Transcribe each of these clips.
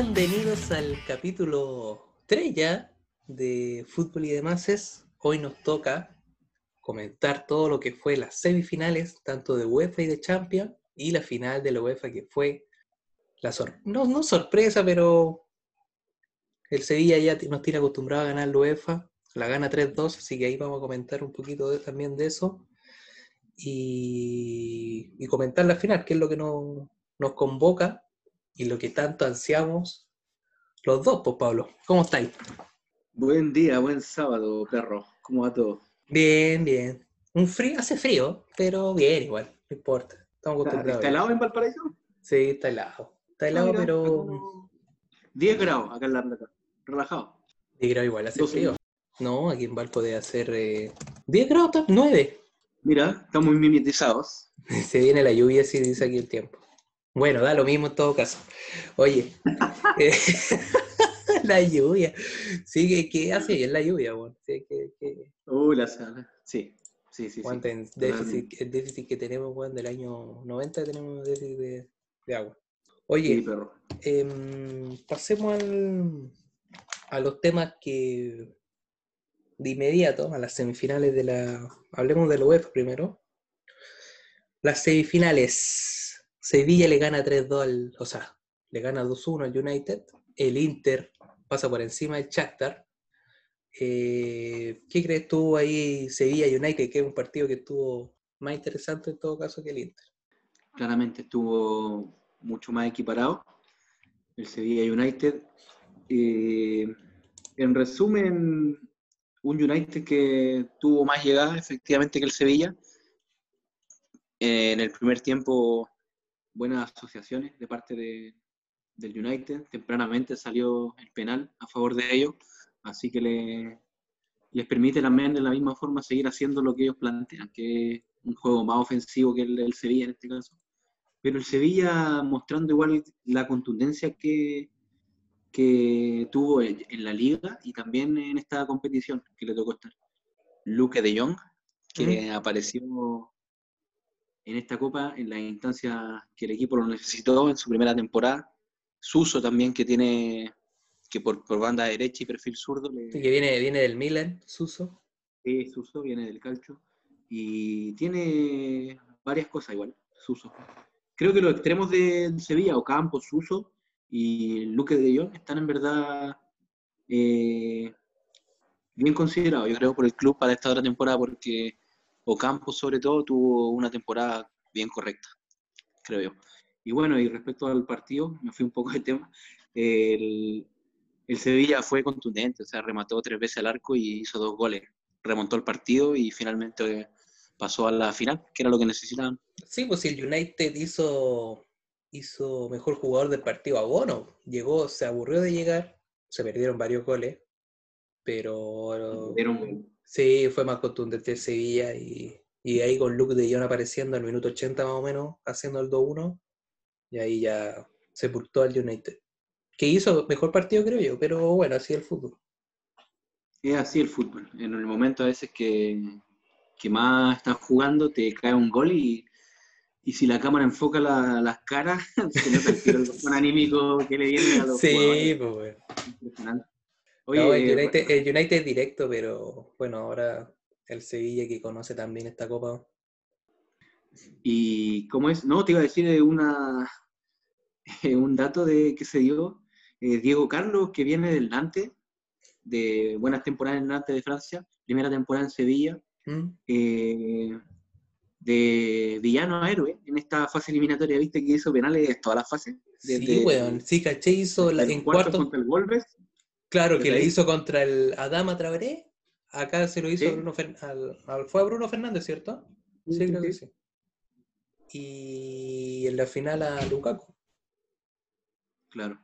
Bienvenidos al capítulo 3 ya de Fútbol y demás. Hoy nos toca comentar todo lo que fue las semifinales, tanto de UEFA y de Champions, y la final de la UEFA que fue la sor no, no sorpresa, pero el Sevilla ya nos tiene acostumbrado a ganar la UEFA, la gana 3-2, así que ahí vamos a comentar un poquito también de eso. Y, comentar la final, que es lo que nos, nos convoca y lo que tanto ansiamos los dos, pues Pablo. ¿Cómo estáis? Buen día, buen sábado, perro. ¿Cómo va todo? Bien, bien. Un frío, hace frío, pero bien igual, no importa. Estamos acostumbrados. ¿Está helado en Valparaíso? Sí, está helado. Está helado, Mira, pero 10 grados acá en la plata. Relajado. 10 grados igual, hace 12. frío. No, aquí en Valpo debe hacer eh, 10 grados, top 9. Mira, estamos mimetizados. Se viene la lluvia, si dice aquí el tiempo. Bueno, da lo mismo en todo caso. Oye, eh, la lluvia. Sí, ¿qué, qué hace bien la lluvia? Bueno? Sí, que, que, Uh, la sala. Sí, sí, sí. déficit, el déficit que tenemos, weón, del año 90 tenemos déficit de, de agua. Oye, Sí, perro. Em, pasemos al- a los temas que de inmediato, a las semifinales de la. Hablemos de la UEFA primero. Las semifinales. Sevilla le gana 3-2 al. O sea, le gana 2-1 al United. El Inter pasa por encima del Shakhtar. Eh, ¿Qué crees tú ahí, Sevilla United, que es un partido que estuvo más interesante en todo caso que el Inter? Claramente estuvo mucho más equiparado. El Sevilla United. Eh, en resumen, un United que tuvo más llegada efectivamente que el Sevilla. Eh, en el primer tiempo, buenas asociaciones de parte de- del United. Tempranamente salió el penal a favor de ellos, así que le- les permite también de la misma forma seguir haciendo lo que ellos plantean, que es un juego más ofensivo que el del Sevilla en este caso. Pero el Sevilla mostrando igual la contundencia que, que tuvo en la liga y también en esta competición que le tocó estar. Luke de Jong, que apareció en esta copa en las instancias que el equipo lo necesitó en su primera temporada. Suso también, que tiene que por, por banda derecha y perfil zurdo, le, Que viene, viene del Milan, Suso. Sí, Suso viene del calcio y tiene varias cosas igual, Suso. Creo que los extremos de Sevilla, Ocampo, Suso y Luque de Jong están en verdad eh, bien considerados, yo creo, por el club para esta otra temporada, porque Ocampo sobre todo tuvo una temporada bien correcta, creo yo. Y bueno, y respecto al partido, me fui un poco de tema, el, el Sevilla fue contundente, o sea, remató tres veces al arco y hizo dos goles remontó el partido y finalmente pasó a la final, que era lo que necesitaban. Sí, pues si el United hizo, hizo mejor jugador del partido a Bono. Llegó, se aburrió de llegar, se perdieron varios goles, pero sí, fue más contundente el Sevilla y, y ahí con Luke de Jong apareciendo al minuto 80 más o menos, haciendo el 2-1, y ahí ya sepultó al United. Que hizo mejor partido, creo yo, pero bueno, así es el fútbol. Es así el fútbol. En el momento a veces que, que más estás jugando, te cae un gol y, y si la cámara enfoca la- las caras, se nota el tiro el anímico que le viene a los Sí, jugadores. pues bueno. Impresionante. No, el, United, el United es directo, pero bueno, ahora el Sevilla que conoce también esta copa. Y cómo es, no, te iba a decir eh, una, eh, un dato de que se dio. Eh, Diego Carlos, que viene del Nantes, de buenas temporadas en Nantes de Francia, primera temporada en Sevilla, ¿Mm? eh, de villano a héroe en esta fase eliminatoria, viste que hizo penales todas las fases. Sí, weón. Sí, caché, hizo la- en cuarto. contra el Wolves, Claro, que ahí. hizo contra el Adama Traoré. Acá se lo hizo Sí. Bruno Fer- al, al- fue a Bruno Fernández, ¿cierto? Sí, creo que sí. Y en la final a Lukaku. claro.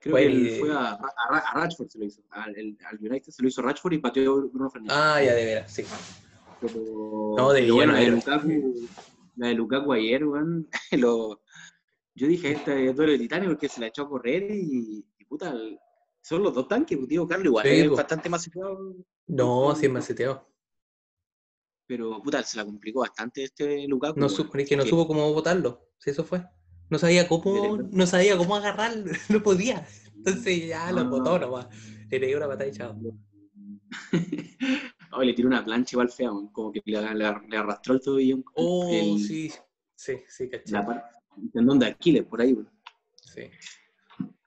Creo Bueno, que fue a, a a Rashford se lo hizo, al, el- al United se lo hizo Rashford y pateó Bruno Fernández. Ah, ya de veras, sí. Pero, No, de bueno, la de, Lukaku, la de Lukaku ayer, weón, lo- yo dije, este es duelo de titanio porque se la echó a correr y puta, son los dos tanques, pues, tío, Carlos igual, Sí, es po. bastante más situado, No, sí es maceteado. pero puta, se la complicó bastante este Lukaku. No supo, es que no supo cómo votarlo. Sí, eso fue. No sabía cómo, no sabía cómo agarrar, no podía. Entonces ya lo botó nomás. Le pegué una patada y chao. oh, le tiró una plancha igual fea, como que le, arrastró el tobillo. Oh, sí, sí, sí, caché. El tendón de Aquiles, por ahí. Sí.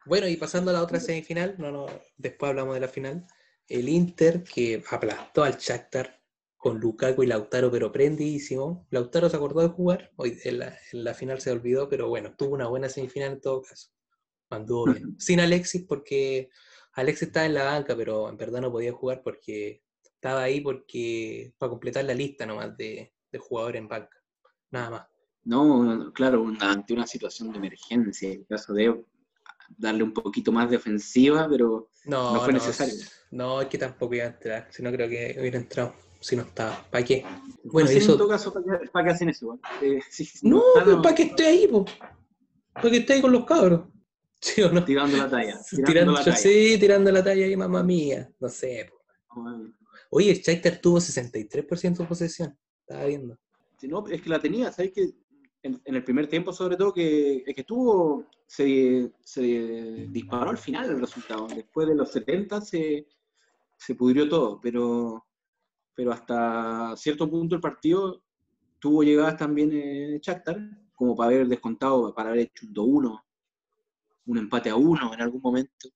Bueno, y pasando a la otra semifinal, no, no, después hablamos de la final. El Inter que aplastó al Shakhtar con Lukaku y Lautaro, pero prendidísimo. Lautaro se acordó de jugar, hoy en la, final se olvidó, pero bueno, tuvo una buena semifinal en todo caso. Anduvo bien. Sin Alexis, porque Alexis estaba en la banca, pero en verdad no podía jugar porque estaba ahí porque para completar la lista nomás de, de jugadores en banca. Nada más. No, claro, ante una situación de emergencia, en caso de darle un poquito más de ofensiva, pero no, fue necesario. No, es que tampoco iba a entrar, si no creo que hubiera entrado, si no estaba. ¿Para qué? Bueno, eso... en todo caso, ¿para qué, hacen eso? Eh, no, para que esté ahí, po. para que esté ahí con los cabros. ¿Sí o no? Tirando la talla. Tirando, la talla. Sí, tirando la talla ahí, mamá mía. No sé. Oye, el Shakhtar tuvo 63% de posesión. Estaba viendo. Si no, es que la tenía, ¿sabes qué? en, el primer tiempo sobre todo, que, que estuvo, se, disparó al final el resultado. Después de los 70 se, se pudrió todo, pero, pero hasta cierto punto el partido tuvo llegadas también en Shakhtar, como para haber descontado, para haber hecho un 2-1, un empate a 1 en algún momento.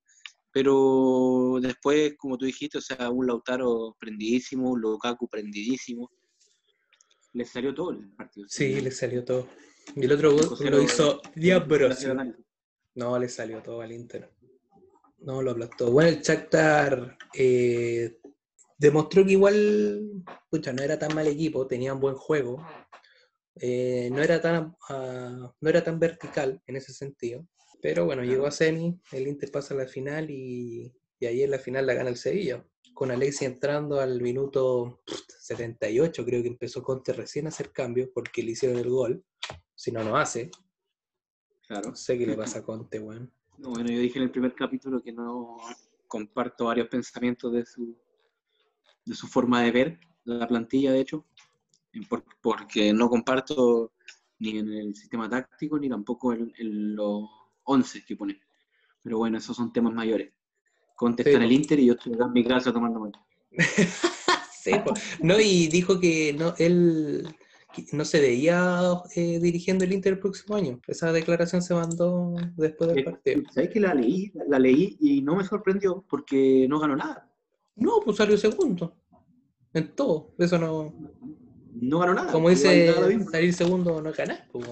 Pero después, como tú dijiste, o sea, un Lautaro prendidísimo, un Lukaku prendidísimo, le salió todo el partido. Sí, le salió todo. Y el otro gol lo hizo Diabros. No, le salió todo al Inter. No, lo aplastó. Bueno, el Shakhtar eh, demostró que igual, pucha, no era tan mal equipo, tenía un buen juego. Eh, no, era tan, uh, no era tan vertical en ese sentido. Pero bueno, llegó a Semi, el Inter pasa a la final y, y ahí en la final la gana el Sevilla con Alexi entrando al minuto 78, creo que empezó Conte recién a hacer cambios porque le hicieron el gol. Si no, no hace. Claro. No sé qué le pasa a Conte, bueno. bueno, yo dije en el primer capítulo que no comparto varios pensamientos de su, de su forma de ver la plantilla, de hecho, porque no comparto ni en el sistema táctico ni tampoco en, en los 11 que pone. Pero bueno, esos son temas mayores contestar en el Inter y yo estoy en mi casa tomando mate. sí, no, y dijo que no, él no se veía eh, dirigiendo el Inter el próximo año. Esa declaración se mandó después del partido. ¿Sabes que la leí? La leí y no me sorprendió porque no ganó nada. No, pues salió segundo. En todo. Eso no. No ganó nada. Como dice, salir segundo no ganar. Pues,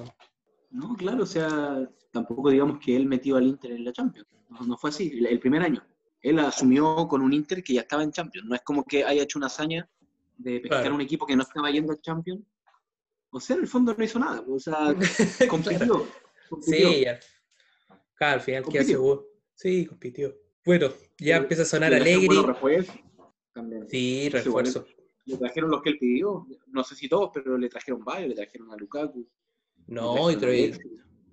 no, claro, o sea, tampoco digamos que él metió al Inter en la Champions. No, fue así, el primer año él asumió con un Inter que ya estaba en Champions. No es como que haya hecho una hazaña de pescar un equipo que no estaba yendo al Champions. O sea, en el fondo no hizo nada. O sea, compitió. Sí, ya. Claro, al final quedó seguro. Sí, compitió. Bueno, ya empieza a sonar alegre. Sí, refuerzo. Le trajeron los que él pidió. No sé si todos, pero le trajeron varios. Le trajeron a Lukaku. No, y trajeron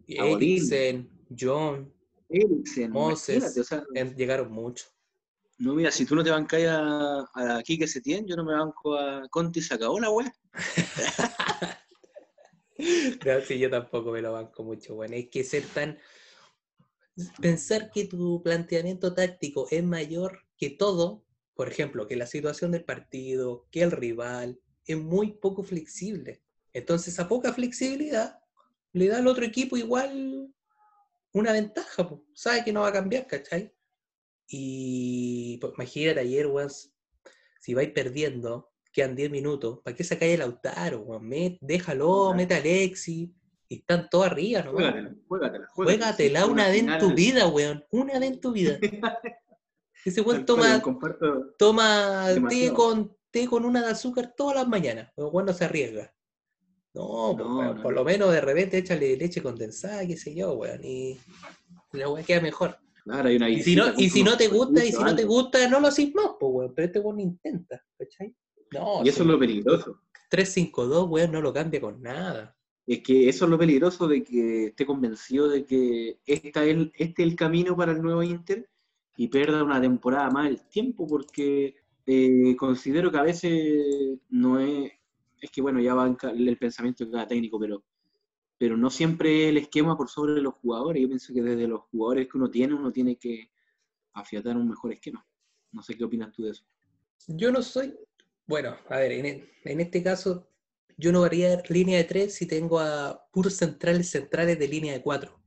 Eriksen, John. Eriksen, Moses, o sea, llegaron mucho. No, mira, si tú no te bancas a, a Kike Setién, yo no me banco a Conti, se acabó la wea. no, sí, yo tampoco me lo banco mucho, bueno. Es que ser tan. Pensar que tu planteamiento táctico es mayor que todo, por ejemplo, que la situación del partido, que el rival, es muy poco flexible. Entonces, a poca flexibilidad, le da al otro equipo igual una ventaja, pues, sabe que no va a cambiar, ¿cachai? Y pues, imagínate ayer, weón, si vais perdiendo, quedan 10 minutos, ¿para qué sacáis el Lautaro, weón? déjalo, mete a Alexi, y están todos arriba, ¿no? Juégatela, juégatela, juégatela. una vez en tu vida, weón, una vez en tu vida. Ese weón toma, toma té con, té con una de azúcar todas las mañanas, weón no se arriesga. No, pues, por lo menos de repente échale leche condensada, qué sé yo, weón, y la weá queda mejor. Claro, hay una y si no, y si no te gusta, y si no te gusta, no lo haces más, pues, weón, pero este weón intenta, ¿cachai? No, y eso es lo peligroso. 3-5-2, weón, no lo cambia con nada. Es que eso es lo peligroso de que esté convencido de que esta es, este es el camino para el nuevo Inter y pierda una temporada más el tiempo, porque eh, considero que a veces no es, es que bueno, ya va el pensamiento de cada técnico, pero pero no siempre el esquema por sobre los jugadores. Yo pienso que desde los jugadores que uno tiene, uno tiene que afiatar un mejor esquema. No sé qué opinas tú de eso. Yo no soy, bueno, a ver, en, en este caso yo no haría línea de tres si tengo a puros centrales centrales de línea de cuatro.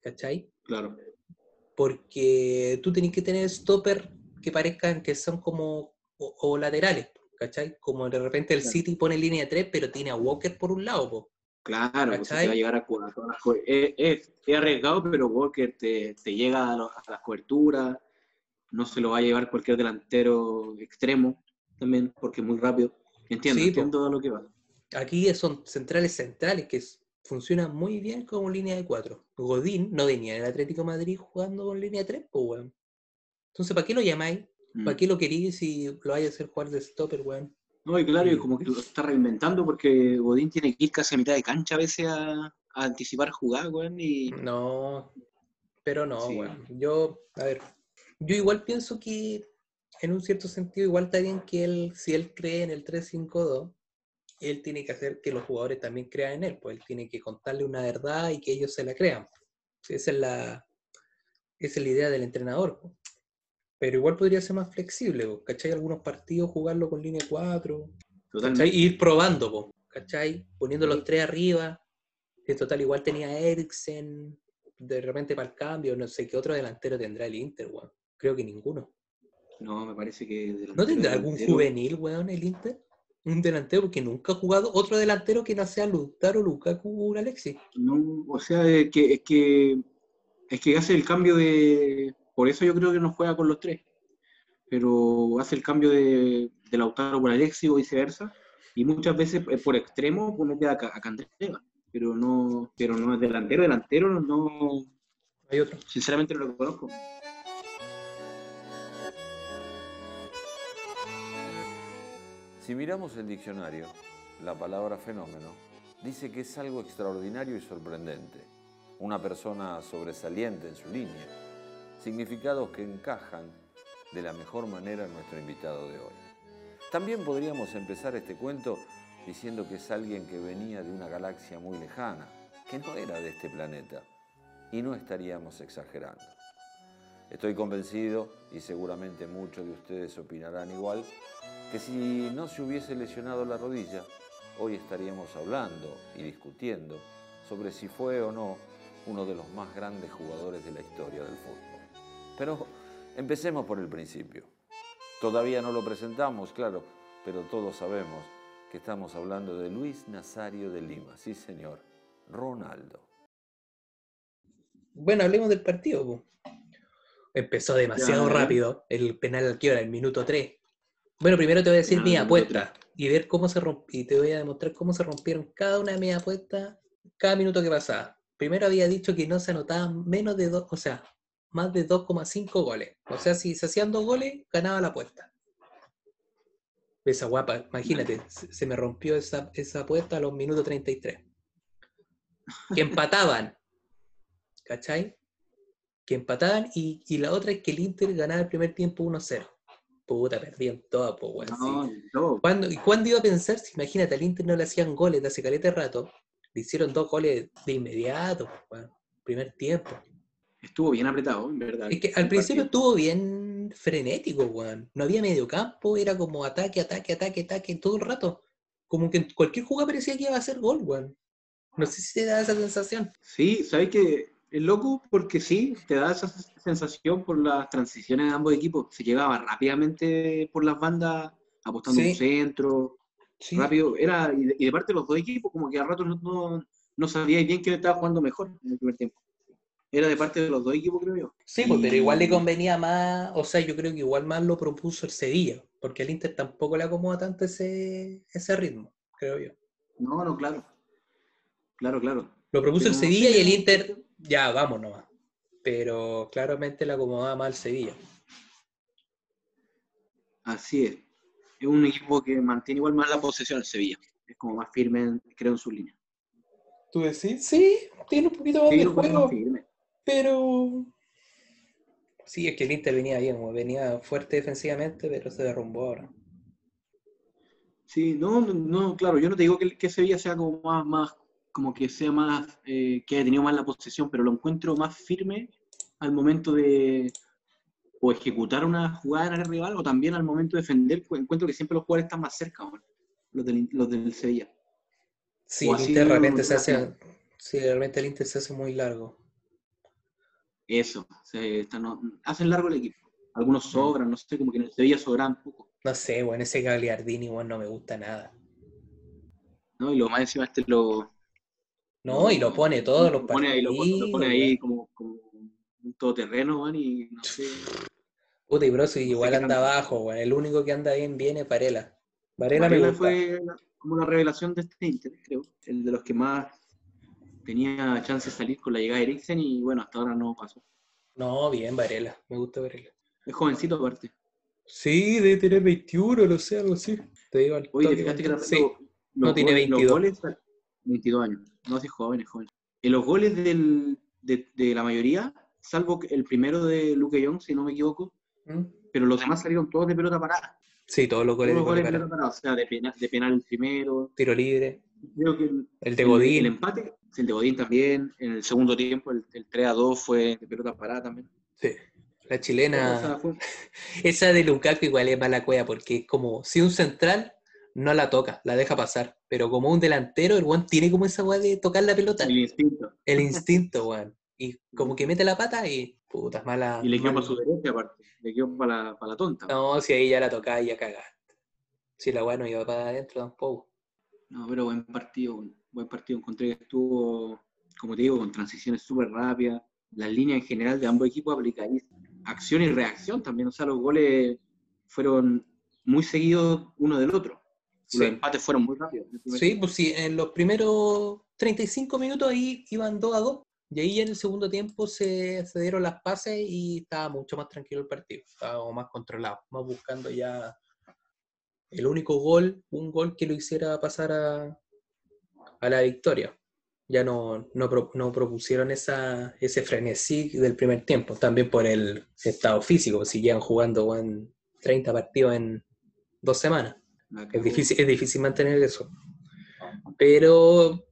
¿Cachai? Claro. Porque tú tenés que tener stopper que parezcan que son como o, laterales, ¿cachai? Como de repente el City pone línea de tres, pero tiene a Walker por un lado, po. Claro, pues va a llegar a, todas las es, es, arriesgado, pero Walker te, te llega a, las coberturas, no se lo va a llevar cualquier delantero extremo también, porque es muy rápido. Entiendo, entiendo todo lo que va. Aquí son centrales centrales que funcionan muy bien como línea de cuatro. Godín no venía en el Atlético Madrid jugando con línea de tres, pues, weón. Entonces, ¿para qué lo llamáis? ¿Para mm. qué lo queréis si lo vais a hacer jugar de stopper, weón? No, y claro, y como que lo está reinventando porque Godín tiene que ir casi a mitad de cancha a veces a, anticipar jugar, weón. Y... No, pero no, weón. Yo, a ver, yo igual pienso que en un cierto sentido igual está bien que él, si él cree en el 3-5-2, él tiene que hacer que los jugadores también crean en él, pues él tiene que contarle una verdad y que ellos se la crean. Esa es la, es la idea del entrenador. Pero igual podría ser más flexible, ¿cachai? Algunos partidos jugarlo con línea 4, ¿cachai? ir probando, ¿cachai? Poniendo los tres arriba. En total, igual tenía Eriksen, de repente para el cambio, no sé qué otro delantero tendrá el Inter. Creo que ninguno. No, me parece que. ¿No tendrá algún juvenil, weón, el Inter? un delantero porque nunca ha jugado otro delantero que no sea Lautaro, Lukaku o Alexis. No, o sea, es que, es que, es que hace el cambio de... Por eso yo creo que no juega con los tres. Pero hace el cambio de, de Lautaro por Alexis o viceversa. Y muchas veces eh, por extremo pone a, a Candreva. Pero no, pero no es delantero, delantero no... Hay otro. Sinceramente no lo conozco. Si miramos el diccionario, la palabra fenómeno dice que es algo extraordinario y sorprendente, una persona sobresaliente en su línea, significados que encajan de la mejor manera en nuestro invitado de hoy. También podríamos empezar este cuento diciendo que es alguien que venía de una galaxia muy lejana, que no era de este planeta, y no estaríamos exagerando. Estoy convencido, y seguramente muchos de ustedes opinarán igual, que si no se hubiese lesionado la rodilla, hoy estaríamos hablando y discutiendo sobre si fue o no uno de los más grandes jugadores de la historia del fútbol. Pero empecemos por el principio. Todavía no lo presentamos, claro, pero todos sabemos que estamos hablando de Luis Nazario de Lima, sí señor, Ronaldo. Bueno, hablemos del partido. Empezó demasiado rápido, el penal al quiebra, el minuto 3. Bueno, primero te voy a decir mi apuesta y ver cómo se rompió, y te voy a demostrar cómo se rompieron cada una de mis apuestas cada minuto que pasaba. Primero había dicho que no se anotaban menos de dos, o sea, más de 2,5 goles. O sea, si se hacían dos goles, ganaba la apuesta. Esa guapa, imagínate, se me rompió esa, esa apuesta a los minutos 33. Que empataban. ¿Cachai? Que empataban y, y la otra es que el Inter ganaba el primer tiempo 1-0. Puta, perdían todo, pues, weón. ¿Cuándo, ¿Y cuándo iba a pensar? Si imagínate, al Inter no le hacían goles de hace caleta rato, le hicieron dos goles de inmediato, weón. Primer tiempo. Estuvo bien apretado, en verdad. Es que al principio estuvo bien frenético, weón. No había medio campo, era como ataque, ataque, ataque, ataque todo el rato. Como que cualquier jugada parecía que iba a hacer gol, weón. No sé si te da esa sensación. Sí, sabes que es loco porque sí, te da esa sensación por las transiciones de ambos equipos. Se llegaba rápidamente por las bandas, apostando un centro. Rápido. Era, y de, parte de los dos equipos, como que a rato no, no, sabía bien quién estaba jugando mejor en el primer tiempo. Era de parte de los dos equipos, creo yo. Sí, pues, pero igual le convenía más, o sea, yo creo que igual más lo propuso el Sevilla, porque al Inter tampoco le acomoda tanto ese, ese ritmo, creo yo. No, no, claro. Claro, claro. Lo propuso el Sevilla y el Inter ya, vamos nomás. Pero claramente la acomodaba mal Sevilla. Así es. Es un equipo que mantiene igual más la posesión el Sevilla. Es como más firme, creo, en su línea. ¿Tú decís? Sí, tiene un poquito más de juego. firme. Pero. Sí, es que el Inter venía bien, venía fuerte defensivamente, pero se derrumbó ahora. Sí, no, no, claro, yo no te digo que, que Sevilla sea como más, más como que sea más, eh, que haya tenido más la posesión, pero lo encuentro más firme al momento de o ejecutar una jugada en el rival o también al momento de defender, pues encuentro que siempre los jugadores están más cerca, bueno, los, del, los del Sevilla. Sí, el Inter no- realmente se no- hace, sí, realmente el Inter se hace muy largo. Eso, se no- hacen largo el equipo. Algunos sobran, no sé, como que en el Sevilla sobran poco. No sé, bueno, ese Gagliardini, bueno, no me gusta nada. ¿no? Y lo más encima este lo... No, y lo pone todos los lo pone ahí, lo pone, lo ahí como, como un todoterreno, man, y no sé. Puta, y Broso igual anda abajo, weón. El único que anda bien viene Varela. Varela me gusta. fue como la revelación de este Inter, creo. El de los que más tenía chance de salir con la llegada de Eriksen y bueno, hasta ahora no pasó. No, bien Varela. Me gusta Varela. Es jovencito aparte. Sí, debe tener 21, no sé, algo así. Te digo al Oye, toque ¿te fijaste que Sí, los- no los tiene goles- los 22. goles- 22 años. No, si es joven, es joven. En los goles del- de, de la mayoría, salvo el primero de Luke Young, si no me equivoco, ¿Mm? pero los demás salieron todos de pelota parada. Sí, todos los goles Todos de los goles de Colo-Colo. pelota parada, o sea, de penal, de penal el primero. Tiro libre. Creo que el, El de el- Godín. El, empate, el de Godín también. En el segundo tiempo, el, el 3 a 2 fue de pelota parada también. Sí. La chilena. fue- Esa de Lukaku igual es mala cueva porque es como si un central no la toca, la deja pasar. Pero como un delantero, el weón tiene como esa weá de tocar la pelota. el instinto. El instinto, weón. Y como que mete la pata y puta, es mala. Y le quedó para su derecha, aparte. Le quedó para la, para la tonta. No, si ahí ya la tocaba y ya cagaste. Si la weá no iba para adentro tampoco. No, pero buen partido. Buen partido. Encontré que estuvo, como te digo, con transiciones súper rápidas. Las líneas en general de ambos equipos aplicadísimas. Acción y reacción también. O sea, los goles fueron muy seguidos uno del otro. Sí. Los empates fueron muy rápidos. Sí, pues sí, en los primeros 35 minutos ahí iban 2 a 2. Y ahí en el segundo tiempo se, se dieron las pases y estaba mucho más tranquilo el partido. Estaba más controlado, más buscando ya el único gol, un gol que lo hiciera pasar a, a la victoria. Ya no, no, pro- no propusieron esa, ese frenesí del primer tiempo, también por el estado físico, si llevan jugando weón, 30 partidos en dos semanas. Es difícil, es difícil mantener eso. Pero,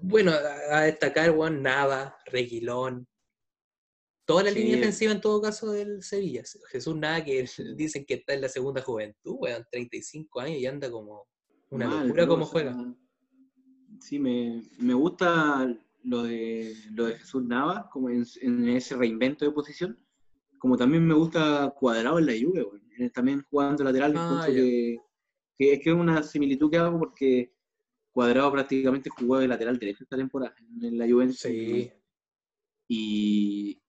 bueno, a, a destacar, Juan, Nava, Reguilón. Toda la Sí. línea defensiva en todo caso del Sevilla. Jesús Nava, que dicen que está en la segunda juventud, weón, 35 años y anda como una Mal, locura como o sea, juega. Sí, me, me gusta lo de, lo de Jesús Navas, como en, en ese reinvento de posición. Como también me gusta Cuadrado en la güey. Eh, también jugando lateral, Ah, que, que es que es una similitud que hago porque Cuadrado prácticamente jugó de lateral derecho esta temporada en la Juventus. Sí, Y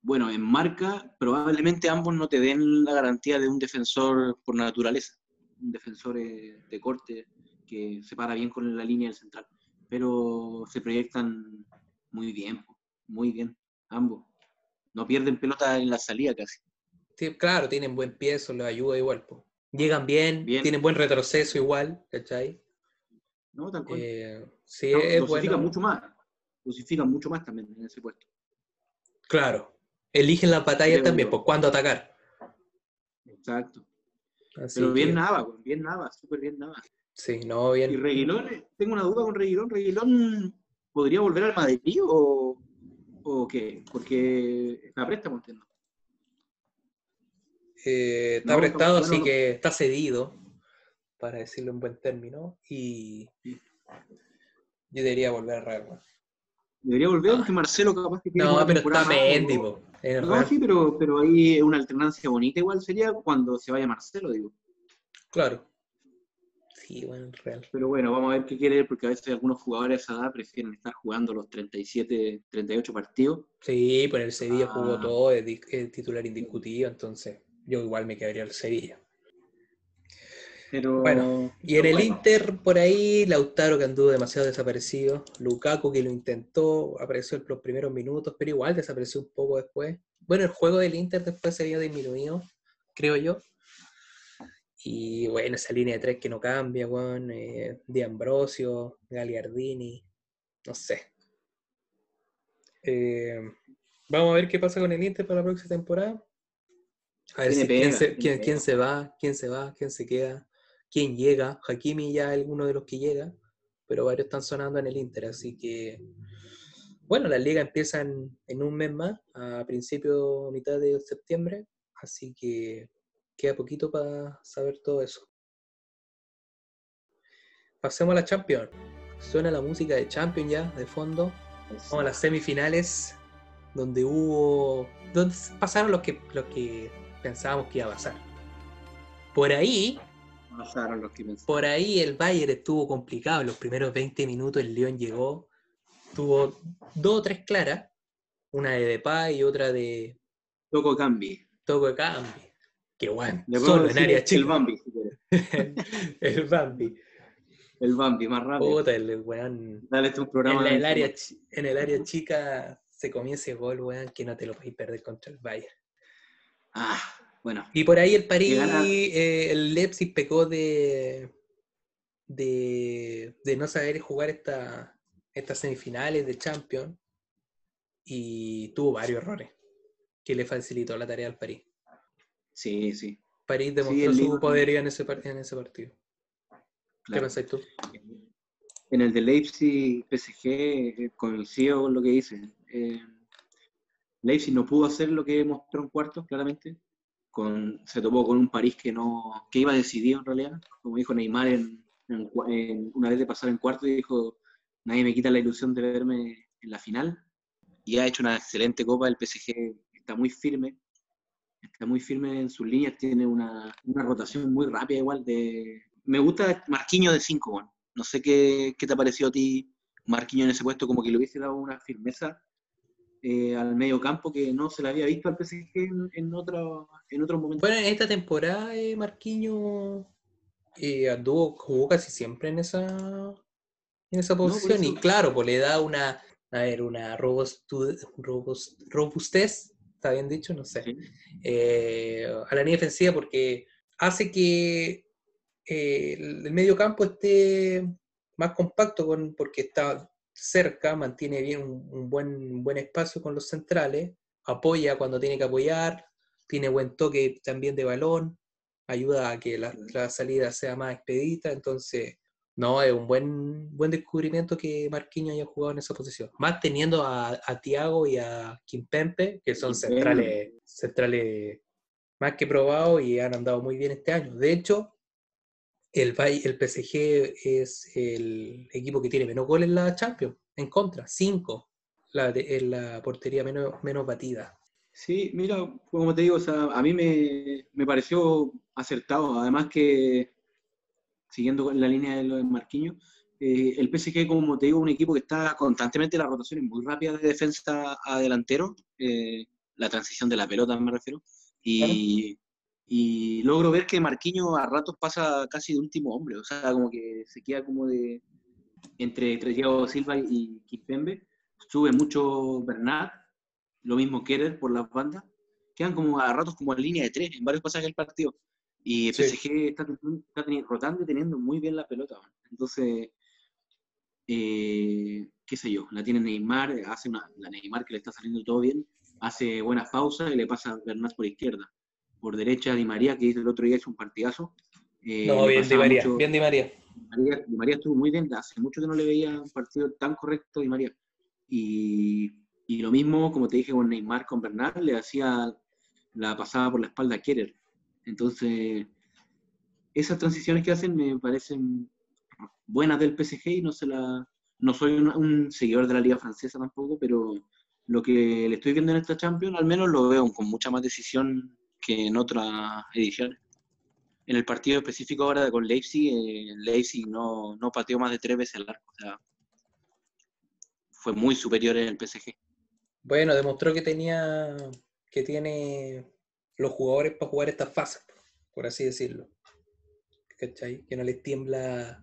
bueno, en marca probablemente ambos no te den la garantía de un defensor por naturaleza, un defensor eh, de corte que se para bien con la línea del central, pero se proyectan muy bien, muy bien, ambos. No pierden pelota en la salida casi. Sí, claro, tienen buen pie, eso les ayuda igual. po. Llegan bien, Bien. tienen buen retroceso igual, ¿cachai? ¿no? Tal cual. Eh, sí, No, es bueno. mucho más, dosifican mucho más también en ese puesto. Claro. Eligen las batallas también, yo. pues cuándo atacar. Exacto. Así Pero bien que, Nava, bien Nava, súper bien Nava. Sí, no, Y bien. Reguilón, eh, tengo una duda con Reguilón. ¿Reguilón podría volver al Madrid o, o qué? Porque está préstamo, entiendo. Eh, está No, prestado, así que está cedido, para decirlo en buen término, y yo debería volver a Real. Madrid. Debería volver porque Marcelo capaz que tiene No, una pero está Mendy, sí, pero, pero ahí es una alternancia bonita igual sería cuando se vaya Marcelo, digo. Claro. Sí, bueno, en Real. Pero bueno, vamos a ver qué quiere porque a veces algunos jugadores a esa edad prefieren estar jugando los 37, 38 partidos. Sí, en el Sevilla jugó Ah. todo, es, di- es titular indiscutido, entonces yo igual me quedaría al Sevilla. Pero Bueno, Y en el Inter, por ahí, Lautaro que anduvo demasiado desaparecido, Lukaku que lo intentó, apareció en los primeros minutos, pero igual desapareció un poco después. Bueno, el juego del Inter después se había disminuido, creo yo. Y bueno, esa línea de tres que no cambia, weón, eh, Di Ambrosio, Gagliardini, no sé. Eh, vamos a ver qué pasa con el Inter para la próxima temporada. A ver si, quién, se, tiene quién- pega. quién se va, quién se va, quién se queda, quién llega. Hakimi ya es uno de los que llega. pero varios están sonando en el Inter, así que bueno, la liga empieza en, en un mes más, a principio, mitad de septiembre, así que queda poquito para saber todo eso. Pasemos a la Champions. Suena la música de Champions ya, de fondo. Vamos a las semifinales, donde hubo. donde pasaron lo que, lo que pensábamos que iba a pasar. Por ahí. Pasaron los que pensábamos. Por ahí el Bayern estuvo complicado. En los primeros 20 minutos el León llegó. Tuvo dos o tres claras. Una de Depay y otra de Toco Cambi. Toco de Cambi. Qué bueno. Solo en área El chica. Bambi, si el Bambi. El Bambi, más rápido. Puta, el weón. Dale, En, programa. la- el de- área, en el área chica se comió ese gol, weón, que no te lo podéis perder contra el Bayern. Ah, bueno. Y por ahí el París, eh, el Leipzig pecó de, de, de no saber jugar esta, estas semifinales de Champions y tuvo varios errores que le facilitó la tarea al París. Sí, sí. París demostró el su poderío en ese, par- en ese partido. ¿Qué pensáis tú? En el de Leipzig, PSG, eh, coincido con lo que dice. Eh, Leipzig no pudo hacer lo que mostró en cuartos, claramente. Se topó con un París que no que iba decidido en realidad. Como dijo Neymar en, una vez de pasar en cuarto, y dijo, nadie me quita la ilusión de verme en la final. Y ha hecho una excelente copa. El PSG está muy firme. Está muy firme en sus líneas. Tiene una, una rotación muy rápida igual. de Me gusta Marquinhos de 5, no sé qué, qué te ha parecido a ti, Marquinhos, en ese puesto, como que le hubiese dado una firmeza eh, al medio campo que no se le había visto al PSG en, en otro, en otro momento. Bueno, en esta temporada eh, Marquinhos eh, anduvo, jugó casi siempre en esa, en esa posición y claro, pues le da una, a ver, una robustu- robust- robustez, ¿está bien dicho? No sé. Sí. eh, a la línea defensiva porque hace que el, el medio campo esté más compacto con, porque está cerca, mantiene bien un, un buen, un buen espacio con los centrales, apoya cuando tiene que apoyar, tiene buen toque también de balón, ayuda a que la, la salida sea más expedita, entonces no, es un buen, buen descubrimiento que Marquinhos haya jugado en esa posición. Más teniendo a, a Tiago y a Kimpempe, que son centrales, centrales más que probados y han andado muy bien este año. De hecho, el, el PSG es el equipo que tiene menos goles en la Champions, en contra, cinco, la, de- en la portería menos, menos batida. Sí, mira, como te digo, o sea, a mí me, me pareció acertado. Además que, siguiendo la línea de lo de Marquinhos, eh, el PSG, como te digo, un equipo que está constantemente las rotaciones muy rápidas de defensa a delantero, eh, la transición de la pelota me refiero, y, y logro ver que Marquinhos a ratos pasa casi de último hombre, o sea, como que se queda como de entre, entre Thiago Silva y Kimpembe, sube mucho Bernat, lo mismo Kerer por las bandas, quedan como a ratos como en línea de tres en varios pasajes del partido. Y el Sí. PSG está, teniendo- está teni- rotando y teniendo muy bien la pelota. man. Entonces, eh, qué sé yo, la tiene Neymar, hace una, la Neymar que le está saliendo todo bien, hace buenas pausas y le pasa Bernat por izquierda. Por derecha Di María, que hizo el otro día hizo un partidazo. eh, No, bien Di María, mucho- bien Di María. Di María, Di María estuvo muy bien, hace mucho que no le veía un partido tan correcto a Di María. Y, y lo mismo, como te dije, con Neymar, con Bernal, le hacía la pasada por la espalda a Kerer. Entonces, esas transiciones que hacen me parecen buenas del PSG y no se la... No soy un, un seguidor de la liga francesa tampoco, pero lo que le estoy viendo en esta Champions, al menos lo veo con mucha más decisión que en otras ediciones. En el partido específico ahora con Leipzig, eh, Leipzig no, no pateó más de tres veces al arco. O sea, fue muy superior en el PSG. Bueno, demostró que tenía, que tiene los jugadores para jugar estas fases, por así decirlo. ¿Cachai? Que no les tiembla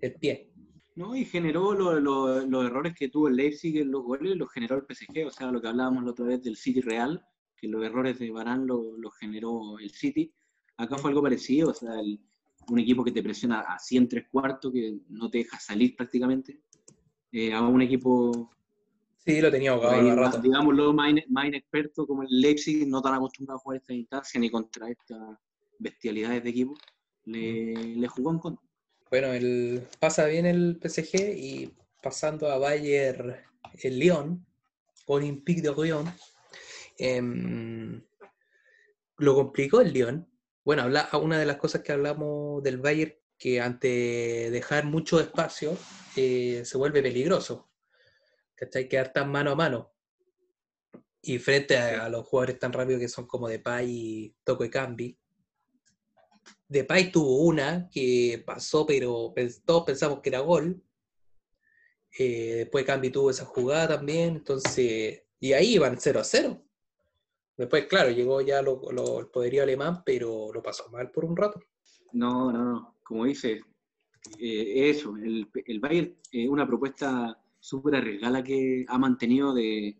el pie. ¿no? Y generó lo- lo- los errores que tuvo el Leipzig en los goles, los generó el PSG. O sea, lo que hablábamos la otra vez del City Real, que los errores de Varane los lo generó el City. Acá fue algo parecido, o sea, el- un equipo que te presiona así en tres cuartos, que no te deja salir prácticamente. Eh, a un equipo Sí, lo tenía ahogado ahí, a rato. digámoslo, más, más inexperto como el Leipzig, no tan acostumbrado a jugar esta instancia ni contra estas bestialidades de equipo, le, le jugó en contra. Bueno, el, pasa bien el PSG y pasando a Bayern, el Lyon, Olympique de Lyon, em, lo complicó el Lyon. Bueno, habla, una de las cosas que hablamos del Bayern, que ante dejar mucho espacio, eh, se vuelve peligroso. ¿Cachai? Quedar tan mano a mano. Y frente a, los jugadores tan rápidos que son como Depay y Toco y Cambi, Depay tuvo una que pasó, pero todos pensamos que era gol. Eh, después Cambi tuvo esa jugada también, entonces, y ahí iban 0 a 0. Después, claro, llegó ya el poderío alemán, pero lo pasó mal por un rato. No, no, no. Como dice, eh, eso, el, el Bayern es una propuesta súper arriesgada que ha mantenido de,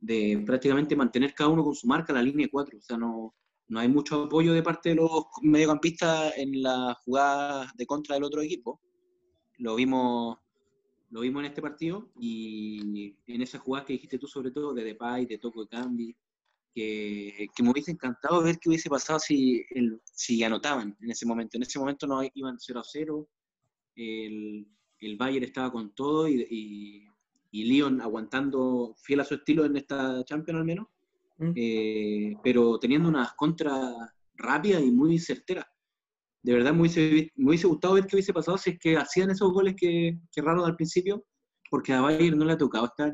de prácticamente mantener cada uno con su marca la línea 4. O sea, no, no hay mucho apoyo de parte de los mediocampistas en las jugadas de contra del otro equipo. Lo vimos, lo vimos en este partido y en esas jugadas que dijiste tú, sobre todo de Depay, de Toco de Cambi, que, que me hubiese encantado ver qué hubiese pasado si, el- si anotaban en ese momento. En ese momento no iban 0 a 0, el, el Bayern estaba con todo y, y, y Lyon aguantando fiel a su estilo en esta Champions al menos, ¿Mm? eh, pero teniendo unas contras rápidas y muy certeras. De verdad me hubiese, me hubiese gustado ver qué hubiese pasado si es que hacían esos goles que, que erraron al principio, porque a Bayern no le ha tocado estar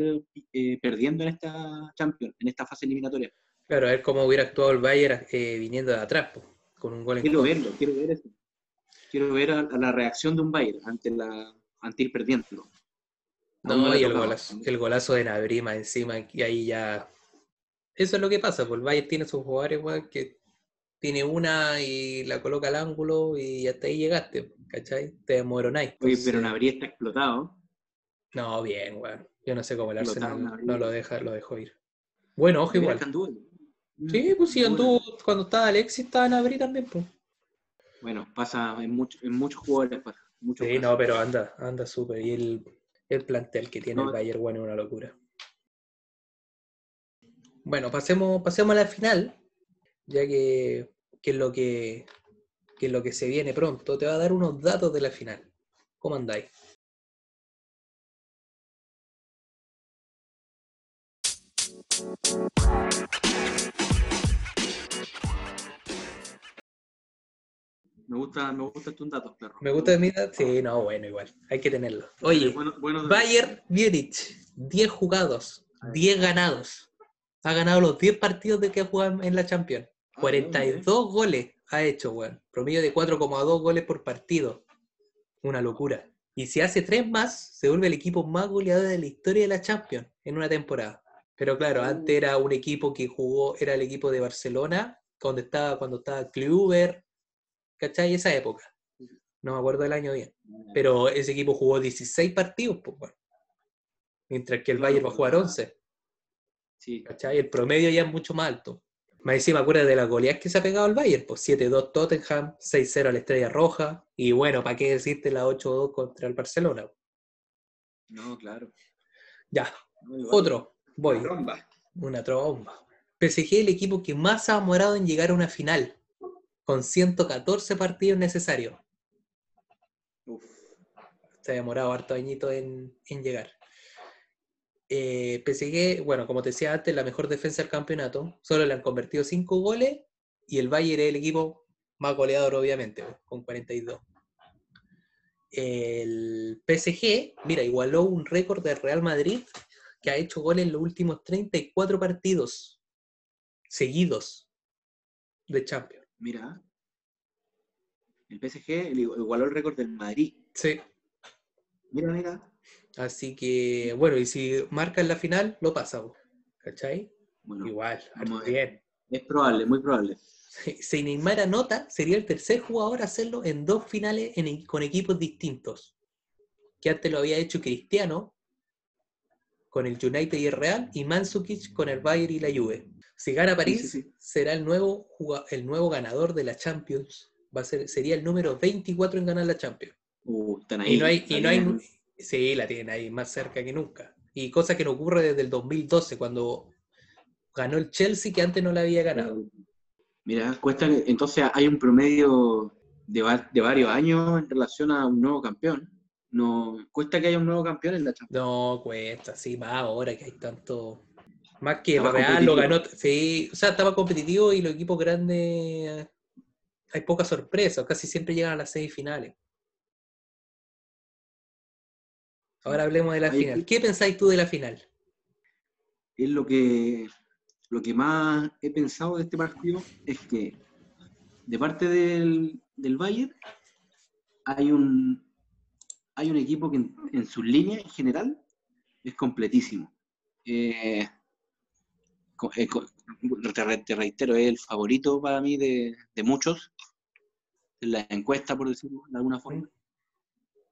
eh, perdiendo en esta Champions, en esta fase eliminatoria. Claro, a ver cómo hubiera actuado el Bayern eh, viniendo de atrás, po, con un gol en Quiero verlo, quiero ver eso. Quiero ver a, a la reacción de un Bayern ante, la, ante ir perdiendo. No, ha y el golazo, el golazo de Nabrima encima, y ahí ya. Eso es lo que pasa, pues el Bayern tiene sus jugadores, weón, que tiene una y la coloca al ángulo y hasta ahí llegaste, ¿cachai? Te desmoronáis. Oye, pero entonces- Nabri está explotado. No, bien, weón. Yo no sé cómo el Arsenal no lo deja, lo dejó ir. Bueno, ojo igual. Sí, pues sí, anduvo, cuando estaba Alexis estaba Nabri también, pues. Bueno, pasa en, mucho- en muchos jugadores. Pasa, muchos Sí, casos. no, pero anda, anda súper. Y el, el plantel que tiene No. el Bayern, bueno, es una locura. Bueno, pasemos, pasemos a la final, ya que, que es lo que, que es lo que se viene pronto. Te va a dar unos datos de la final. ¿Cómo andáis? Me gusta, me gustan tus datos, perro. ¿Me gusta de mi edad? Sí, no, bueno, igual. Hay que tenerlo. Oye, Bueno, bueno, Bayern Múnich, 10 jugados, 10 ganados. Ha ganado los 10 partidos de que ha jugado en la Champions. Ah, 42 goles ha hecho, weón. Promedio de 4,2 goles por partido. Una locura. Y si hace 3 más, se vuelve el equipo más goleador de la historia de la Champions en una temporada. Pero claro, antes era un equipo que jugó, era el equipo de Barcelona, cuando estaba, cuando estaba Kluber, ¿cachai? Esa época. No me acuerdo del año bien. Pero ese equipo jugó 16 partidos, pues, bueno. Mientras que el Bayern va a jugar ¿verdad? 11. Sí, ¿Cachai? El promedio ya es mucho más alto. Más encima, acuérdate de las goleadas que se ha pegado el Bayern, pues 7-2 Tottenham, 6-0 a la Estrella Roja, y bueno, ¿para qué decirte la 8-2 contra el Barcelona? no, claro. Ya, otro, voy, Tromba. una tromba. PSG el equipo que más ha demorado en llegar a una final, con 114 partidos necesarios. Uf. Se ha demorado harto añito en, en llegar. Eh, PSG, bueno, como te decía antes, la mejor defensa del campeonato. Solo le han convertido 5 goles y el Bayern es el equipo más goleador, obviamente, con 42. El PSG, mira, igualó un récord del Real Madrid que ha hecho goles en los últimos 34 partidos seguidos de Champions. Mira. El PSG igualó el récord del Madrid. Sí. Mira, mira. Así que, bueno, y si marca en la final, lo pasa, ¿cachai? Bueno, Igual, bien. es probable, muy probable. Si Neymar anota, sería el tercer jugador a hacerlo en dos finales en con equipos distintos. Que antes lo había hecho Cristiano con el United y el Real, y Mandzukic con el Bayern y la Juve. Si gana París, sí, sí. será el nuevo, el nuevo ganador de la Champions. Va a ser, sería el número 24 en ganar la Champions. Uh, están ahí. Y no hay, y no hay, sí, la tienen ahí más cerca que nunca. Y cosa que no ocurre desde el 2012, cuando ganó el Chelsea, que antes no la había ganado. Mira, cuesta, entonces hay un promedio de, varios años en relación a un nuevo campeón. No cuesta que haya un nuevo campeón en la Champions. No, cuesta, sí, más ahora que hay tanto. Más que Real lo ganó. Sí, o sea, estaba competitivo y los equipos grandes hay poca sorpresa, casi siempre llegan a las semifinales. Ahora hablemos de la final. ¿Qué pensáis tú de la final? Es lo que, lo que más he pensado de este partido es que de parte del, del Bayern hay un, hay un equipo que en, su línea en general es completísimo. Eh, eh, te, reitero, es el favorito para mí de, muchos, en la encuesta, por decirlo de alguna forma.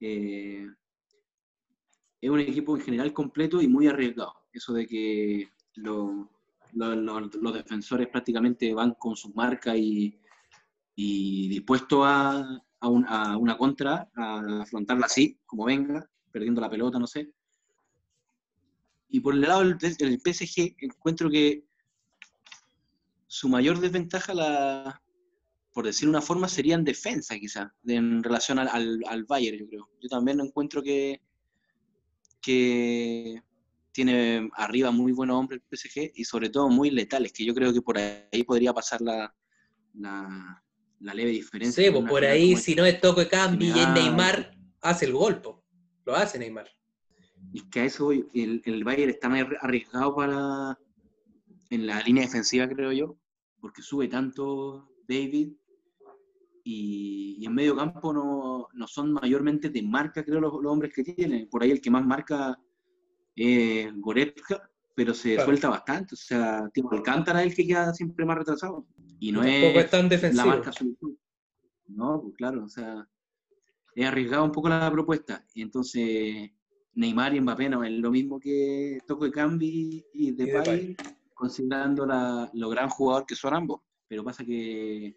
Eh, es un equipo en general completo y muy arriesgado. Eso de que los defensores prácticamente van con su marca y, y dispuestos a, a, una contra, a afrontarla así, como venga, perdiendo la pelota, no sé. Y por el lado del, PSG, encuentro que su mayor desventaja, la, por decir una forma, sería en defensa, quizá, en relación al, al, Bayern, yo creo. Yo también encuentro que, que tiene arriba muy buenos hombres el PSG y sobre todo muy letales, que yo creo que por ahí podría pasar la, la, leve diferencia. Sí, pues por ahí, si no es toque de cambio y Neymar, hace el golpe. Lo hace Neymar. Y que a eso el, el Bayern está más arriesgado para en la línea defensiva, creo yo, porque sube tanto David y, en medio campo no, no, son mayormente de marca, creo, los, hombres que tienen. Por ahí el que más marca es Goretzka, pero se suelta bastante. O sea, tipo Alcántara es el que queda siempre más retrasado. Y no es, tan defensivo. la marca No, pues claro, o sea, he arriesgado un poco la propuesta. Y entonces Neymar y Mbappé no es lo mismo que Toco de Cambi y Depay, considerando la, lo gran jugador que son ambos. Pero pasa que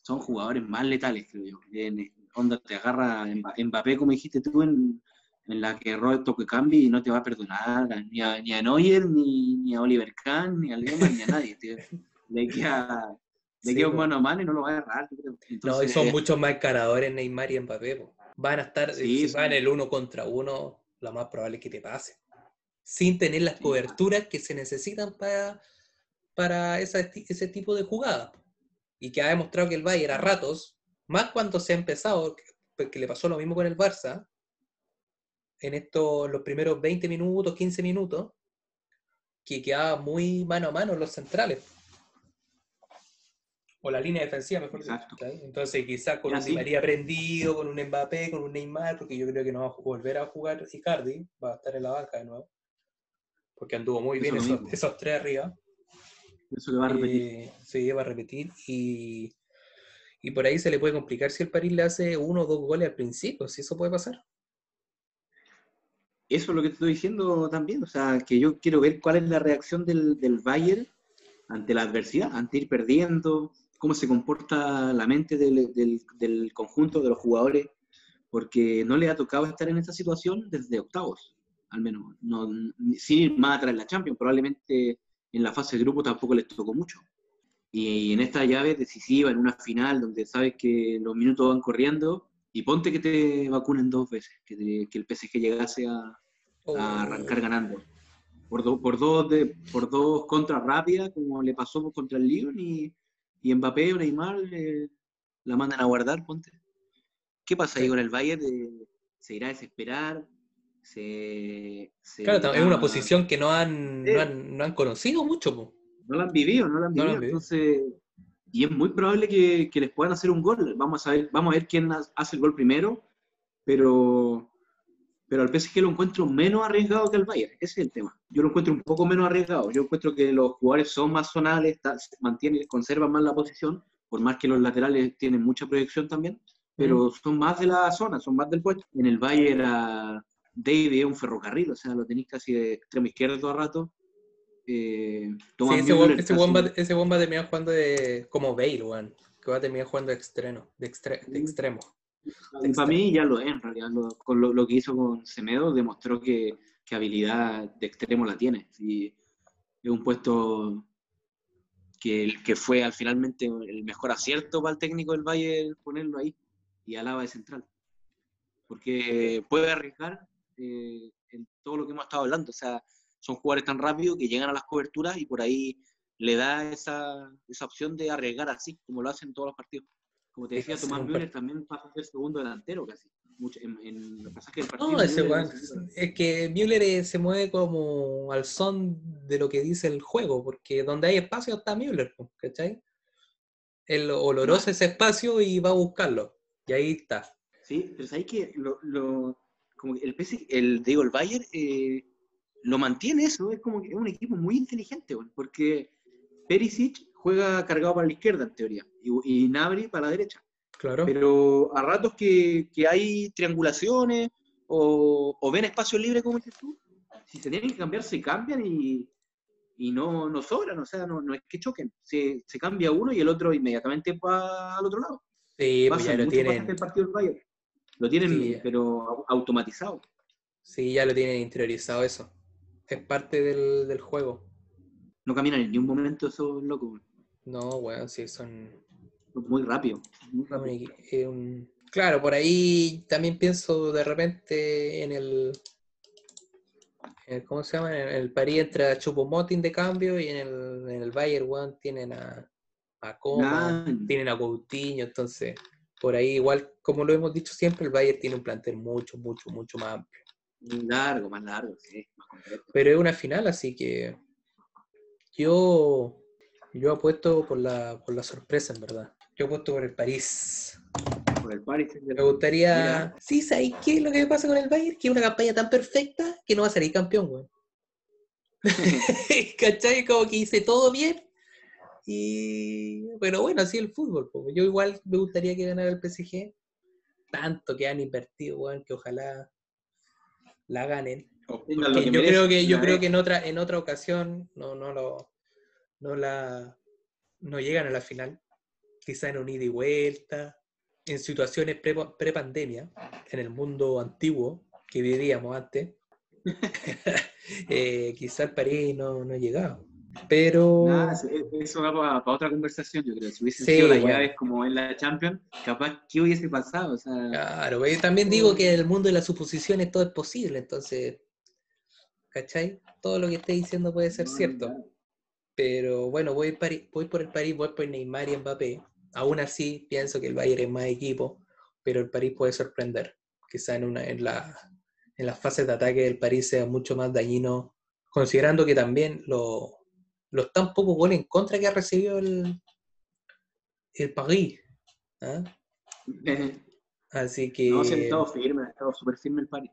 son jugadores más letales, creo yo. En, onda te agarra Mbappé, como dijiste tú, en, en la que Robert toque cambie y no te va a perdonar ni a, ni a Neuer, ni, ni a Oliver Kahn, ni a Lehmann, ni a nadie. Le queda, le queda un mano a mano y no lo va a agarrar. no, y son muchos más encaradores Neymar y Mbappé. Van a estar, si van el uno contra uno, lo más probable es que te pase. Sin tener las coberturas que se necesitan para, para ese tipo de jugadas. Y que ha demostrado que el Bayern a ratos, más cuando se ha empezado, que le pasó lo mismo con el Barça, en estos, los primeros 20 minutos, 15 minutos, que quedaba muy mano a mano los centrales. O la línea defensiva, mejor dicho. Entonces, quizás con un Di María prendido, con un Mbappé, con un Neymar, porque yo creo que no va a volver a jugar Icardi, va a estar en la banca de nuevo. Porque anduvo muy bien esos, tres arriba. Eso le va a repetir. Eh, sí, va a repetir. Y, y por ahí se le puede complicar si el París le hace uno o dos goles al principio, si eso puede pasar eso es lo que te estoy diciendo también, o sea, que yo quiero ver cuál es la reacción del, del Bayern ante la adversidad, ante ir perdiendo, cómo se comporta la mente del, del, conjunto de los jugadores, porque no le ha tocado estar en esta situación desde octavos, al menos, no, sin ir más atrás en la Champions, probablemente en la fase de grupo tampoco les tocó mucho. Y, en esta llave decisiva, en una final donde sabes que los minutos van corriendo, y ponte que te vacunen dos veces, que, el PSG llegase a, oh. arrancar ganando. Por, por, dos de, por dos contras rápidas, como le pasó contra el Lyon, y, y Mbappé o Neymar eh, la mandan a guardar, ponte. ¿Qué pasa ahí con el Bayern? ¿Se irá a desesperar? Se, claro, es una posición que no han, no han, conocido mucho. No la han vivido, no la han vivido. Entonces, y es muy probable que, les puedan hacer un gol. Vamos a ver, vamos a ver quién hace el gol primero, pero, pero al PSG lo encuentro menos arriesgado que al Bayern. Ese es el tema. Yo lo encuentro un poco menos arriesgado. Yo encuentro que los jugadores son más zonales, mantienen, conservan más la posición, por más que los laterales tienen mucha proyección también, pero son más de la zona, son más del puesto. En el Bayern a David es un ferrocarril, o sea, lo tenéis casi de extremo izquierdo a rato eh, sí, ese, bomba, ese, bomba, ese bomba termina jugando de, como Bale, weón, que va a terminar jugando de, extremo, de, extremo. Para mí ya lo es, en realidad. Lo, con lo, que hizo con Semedo demostró que, que, habilidad de extremo la tiene. Y es un puesto que, que fue al finalmente el mejor acierto para el técnico del Valle ponerlo ahí y Alaba de central. Porque puede arriesgar eh, en todo lo que hemos estado hablando. O sea, son jugadores tan rápidos que llegan a las coberturas y por ahí le da esa, esa opción de arriesgar así, como lo hacen todos los partidos. Como te decía, Tomás Müller también pasa a ser segundo delantero casi. Mucho, en, en los pasajes del partido. No, ese Müller es que Müller eh, se mueve como al son de lo que dice el juego, porque donde hay espacio está Müller, ¿cachai? Él olorosa ese espacio y va a buscarlo. Y ahí está. Sí, pero sabéis que lo, lo- como el PSG, el, digo, el Bayern eh, lo mantiene eso, es como que es un equipo muy inteligente, porque Perisic juega cargado para la izquierda en teoría, y, y Nabri para la derecha. Claro. Pero a ratos que, que hay triangulaciones o, o ven espacio libre, como dices tú, si se tienen que cambiar, se cambian y, y no, no sobran, o sea, no, no es que choquen. Se, se cambia uno y el otro inmediatamente va al otro lado. Sí, pues ya lo tienen. en el partido del Bayern. Lo tienen, Sí. pero au- automatizado. Sí, ya lo tienen interiorizado eso. Es parte del, del juego. No caminan en ningún momento esos locos. No, weón, sí, son Muy rápido. Muy rápido. eh, un- Claro, por ahí también pienso de repente en el, en el- ¿cómo se llama? En el París entra a Choupo-Moting de cambio y en el, en el Bayern, weón, tienen a, a Coma, tienen a Coutinho, entonces por ahí igual, como lo hemos dicho siempre, el Bayern tiene un plantel mucho, mucho, mucho más amplio. Largo, más largo, sí, más completo. Pero es una final, así que yo, yo apuesto por la, por la sorpresa, en verdad. Yo apuesto por el París. Por el Paris Me gustaría. Mira. Sí, ¿sabes qué es lo que me pasa con el Bayern? Que es una campaña tan perfecta que no va a salir campeón, güey. ¿Cachai? Como que hice todo bien. Y. Pero bueno, así el fútbol. Yo igual me gustaría que ganara el PSG. Tanto que han invertido, weón, que ojalá la ganen. Yo creo que, yo creo que en otra, en otra ocasión no, no lo, no la, no llegan a la final. Quizá en un ida y vuelta, en situaciones pre, pandemia en el mundo antiguo que vivíamos antes. eh, quizá el París no, no llegaba. Pero Nada, eso- eso va para, otra conversación, yo creo. Si hubiesen Sí, sido las bueno. llaves como en la Champions, capaz, ¿qué hubiese pasado? O sea, Claro, yo también digo que en el mundo de las suposiciones todo es posible, entonces, ¿cachai? Todo lo que esté diciendo puede ser no, cierto. no, Pero bueno, voy, París- voy por el París, voy por Neymar y Mbappé. Aún así, pienso que el Bayern es más equipo, pero el París puede sorprender. Quizá en, una, en, la, en las fases de ataque del París sea mucho más dañino, considerando que también lo- los tan pocos goles en contra que ha recibido el, el París. ¿ah? Así que, No, se ha estado firme, ha estado súper firme el Paris.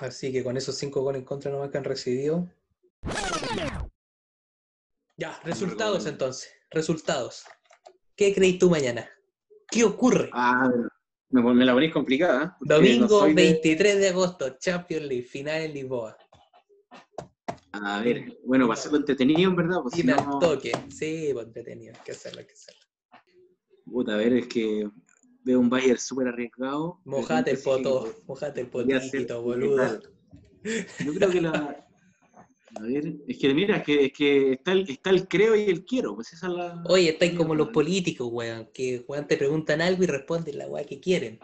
así que con esos cinco goles en contra nomás que han recibido. Ya, resultados entonces. Resultados. ¿Qué crees tú mañana? ¿Qué ocurre? Ah, me, me la ponéis complicada. ¿eh? No Domingo de- 23 de agosto, Champions League, final en Lisboa. A ver, bueno, va a ser entretenido, en verdad. Pues, si Dime al no, toque. Sí, pues entretenido. Hay que hacerlo, hay que hacerlo. puta, a ver, es que veo un Bayern súper arriesgado. Mojate el poto, mojate el potito, boludo. Yo creo que la. A ver, es que mira, es que, es que está, el, está el creo y el quiero, pues esa es la. Oye, estáis como los políticos, weón, que weón, te preguntan algo y responden la weá que quieren.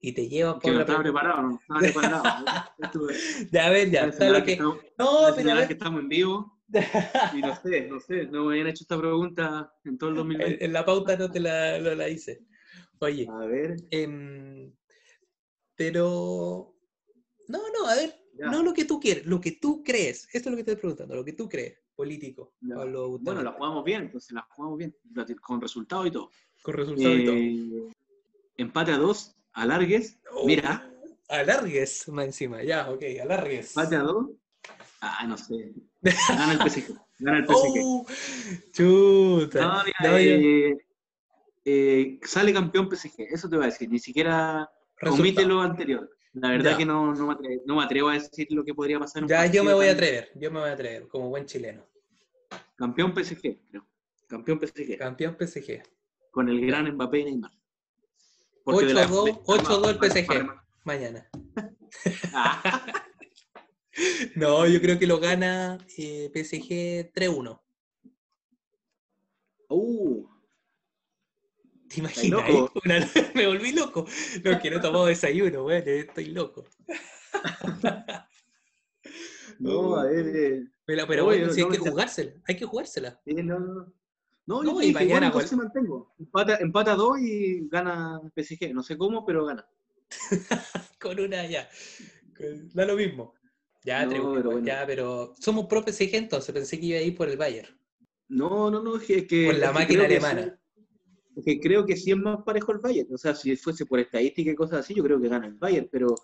Y te llevan Que por no la estaba preparado, no estaba preparado. Ya, a ver, ya, está lo que. estamos- No, pero ver. que estamos en vivo y no sé, no sé, no me habían hecho esta pregunta en todo el En, 2020. en la pauta no te la, no la hice. Oye, A ver, em, pero. No, no, a ver, ya. no lo que tú quieres, lo que tú crees. Esto es lo que estoy preguntando, lo que tú crees, político. Pablo Bueno, la jugamos bien, entonces la jugamos bien, con resultado y todo. con resultado y todo. Eh, empate a dos, alargues. Oh, Mira, Alargues más encima, ya, ok, alargues. empate a dos. Ah, no sé. Gana el PSG. Gana el PSG. Oh, chuta. No, mira, No, yo- eh, eh, sale campeón PSG, eso te voy a decir. Ni siquiera omite lo anterior. La verdad Ya. que no, no, me atrevo, no me atrevo a decir lo que podría pasar en un Ya, yo me voy a atrever, yo me voy a atrever, como buen chileno. Campeón PSG, creo. Campeón PSG. Campeón PSG. Con el gran Mbappé y Neymar. Porque de la- 8-2, de- 8-2 el PSG. para- Mañana. Ah, No, yo creo que lo gana eh, PSG 3-1. Uh, ¿Te imaginas? Una- me volví loco. No, que no he tomado desayuno, weón. Estoy loco. no, a ver. eh, Pero, pero Oye, bueno, hay no, que no, no. jugársela. Hay que jugársela. eh, no, no. No, No, y mañana igual- entonces mantengo. Empata, empata dos y gana PSG. No sé cómo, pero gana. Con una ya. Da lo mismo. Ya, No, pero bueno. ya, pero somos pro PSG entonces. Pensé que iba a ir por el Bayern. No, no, no, es que. Por la es máquina que alemana. es que creo que sí es más parejo el Bayern. O sea, si fuese por estadística y cosas así, yo creo que gana el Bayern, pero,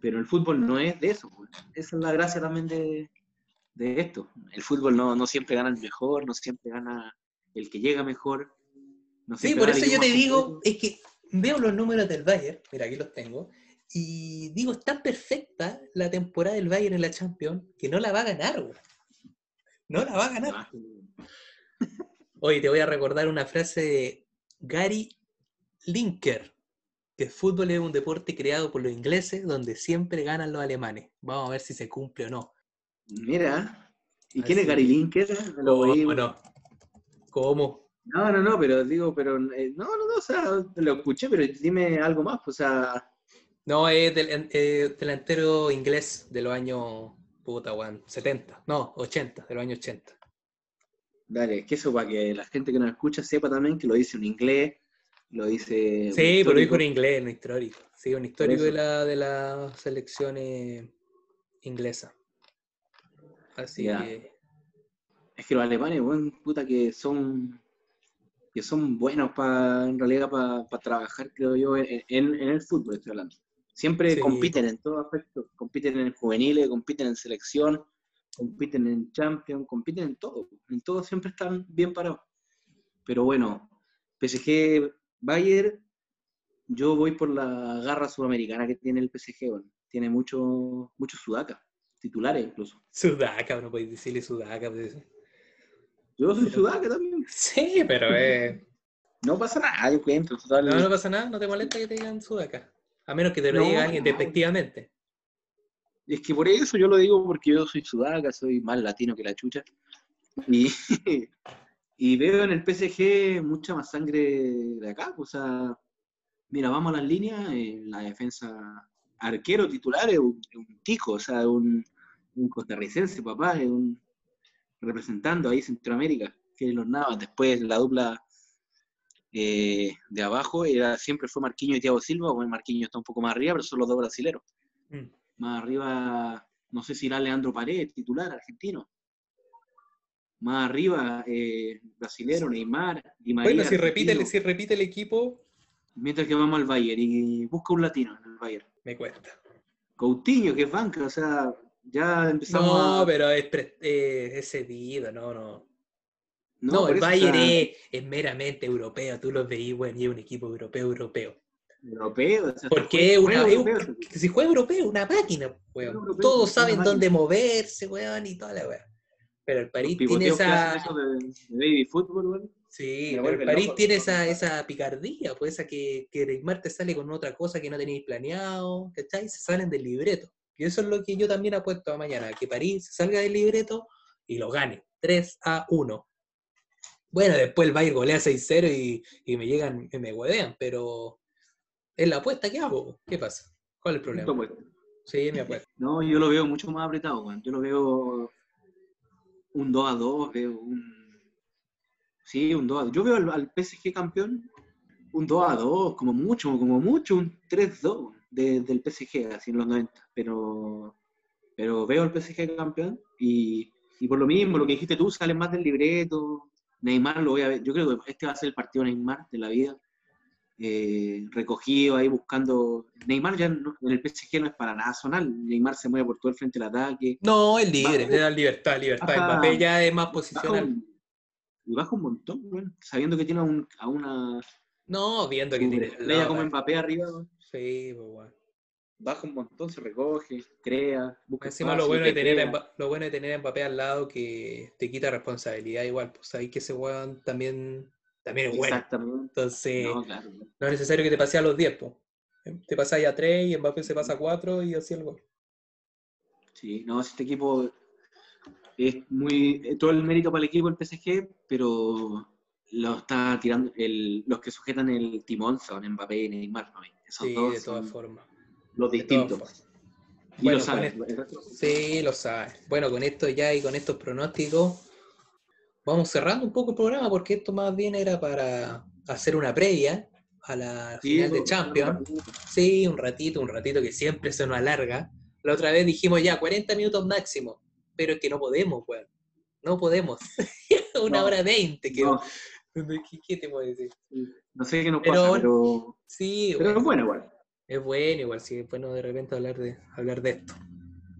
pero el fútbol no es de eso. pues. Esa es la gracia también de, de esto. El fútbol no, no siempre gana el mejor, no siempre gana el que llega mejor. no Sí, por eso yo te digo, es que veo los números del Bayern, mira, aquí los tengo, y digo, está perfecta la temporada del Bayern en la Champions, que no la va a ganar, güey. No la va a ganar. Hoy te voy a recordar una frase de Gary Linker, que el fútbol es un deporte creado por los ingleses donde siempre ganan los alemanes. Vamos a ver si se cumple o no. Mira, ¿y quién es. Gary Linker? Lo ¿Cómo oí. no? ¿Cómo? No, no, no, pero digo, pero eh, no, no, no, o sea, lo escuché, pero dime algo más, o sea, No, es del, eh, delantero inglés de los años, puta, weón, 70, no, 80, de los años 80. dale, es que eso para que la gente que nos escucha sepa también que lo dice en inglés, lo dice... un Sí, pero lo dijo en inglés, en histórico. Sí, un histórico de la, de la selección eh, inglesa. Así que, Es que los alemanes, puta, que son que son buenos para, en realidad, para trabajar, creo yo, en, en- en el fútbol, estoy hablando. Siempre Sí. compiten en todos aspectos, compiten en juveniles, compiten en selección, compiten en Champions, compiten en todo, en todo siempre están bien parados. Pero bueno, PSG, Bayern, yo voy por la garra sudamericana que tiene el PSG, bueno. tiene muchos mucho sudaca, titulares incluso. Sudaca, no podéis decirle Sudaca. pues. Yo soy Pero- sudaca también. Sí, pero eh, No pasa nada, yo cuento, total. no, no pasa nada, no te molesta que te digan Sudaca. A menos que te lo No, diga alguien no. despectivamente. Es que por eso yo lo digo porque yo soy sudaca, soy más latino que la chucha. Y, y veo en el PSG mucha más sangre de acá. O sea, mira, vamos a las líneas, en la defensa arquero titular es un, un tico, o sea, un, un costarricense, papá, es un representando ahí Centroamérica, que los Navas. Después la dupla eh, de abajo era, siempre fue Marquinhos y Thiago Silva, bueno, Marquinhos está un poco más arriba, pero son los dos brasileros. Mm. Más arriba, no sé si irá Leandro Paredes, titular argentino. Más arriba, eh, brasilero, Neymar, Di María. Bueno, si repite, el- si repite el equipo, Mientras que vamos al Bayern y busca un latino en el Bayern. me cuesta. Coutinho, que es banca, o sea, ya empezamos No, a... pero es, eh, es cedido, no, no. No, el Bayern sea, es, es meramente europeo, tú los veís, bueno, y es un equipo europeo, europeo. Europeo, o sea, Porque juega una, europeo, un- si juega europeo, una máquina, weón. europeo, Todos saben dónde moverse, weón, y toda la weón. Pero el París tiene esa. de, baby fútbol, weón. Sí, pero el París loco. tiene esa, esa picardía, pues esa que, que Neymar te sale con otra cosa que no tenéis planeado, ¿cachai? Se salen del libreto. Y eso es lo que yo también apuesto a mañana, que París salga del libreto y lo gane. 3 a 1. Bueno, después el Bayern golea 6-0 y, y me llegan y me huevean, pero es la apuesta que hago. ¿Qué pasa? ¿Cuál es el problema? Puesto. Sí, mi apuesta. No, yo lo veo mucho más apretado, weón. Yo lo veo un 2 a 2, veo un. Sí, un 2 a 2. Yo veo al, al PSG campeón un 2 a 2, como mucho, como mucho, un 3-2 de- del PSG, así en los 90. Pero, pero veo al PSG campeón y, y por lo mismo, lo que dijiste tú, sale más del libreto. Neymar lo voy a ver. Yo creo que este va a ser el partido Neymar de la vida. Eh, recogido ahí buscando. Neymar ya no- en el PSG no es para nada zonal. Neymar se mueve por todo el frente del ataque. No, el libre, le da libertad, libertad. baja- Mbappé ya es más posicional. y baja un montón, sabiendo que tiene a, un- a una No, viendo que tiene. no, como. Mbappé arriba. Sí, pues bueno. Baja un montón, se recoge, crea, busca Encima lo espacio, bueno, de te tener a crea. Mba- lo bueno de tener a Mbappé al lado que te quita responsabilidad igual, pues sabes que ese weón también, también es bueno. Exactamente. Entonces, No, no, claro. es necesario que te pase a los 10, pues. Te pasáis a 3 y Mbappé se pasa a 4 y así el gol. Sí, no, este equipo es muy. eh, Todo el mérito para el equipo, el PSG, pero lo está tirando, el, los que sujetan el timón son Mbappé y Neymar. ¿no? Esos Sí, dos de todas formas. los distintos. formas. Y Bueno, lo saben. con Sí, lo sabes. Bueno, con esto ya y con estos pronósticos, vamos cerrando un poco el programa porque esto más bien era para hacer una previa a la Sí, final de Champions. Sí, un ratito, un ratito que siempre se nos alarga. La otra vez dijimos ya 40 minutos máximo, pero es que no podemos, weón. No podemos. una No, hora 20. Que, No, ¿qué, qué te puedo decir? no sé qué nos Pero pasa, bueno, pero, Sí, pero weón. es bueno igual. Es bueno, igual, sí, es bueno de repente hablar de, hablar de esto.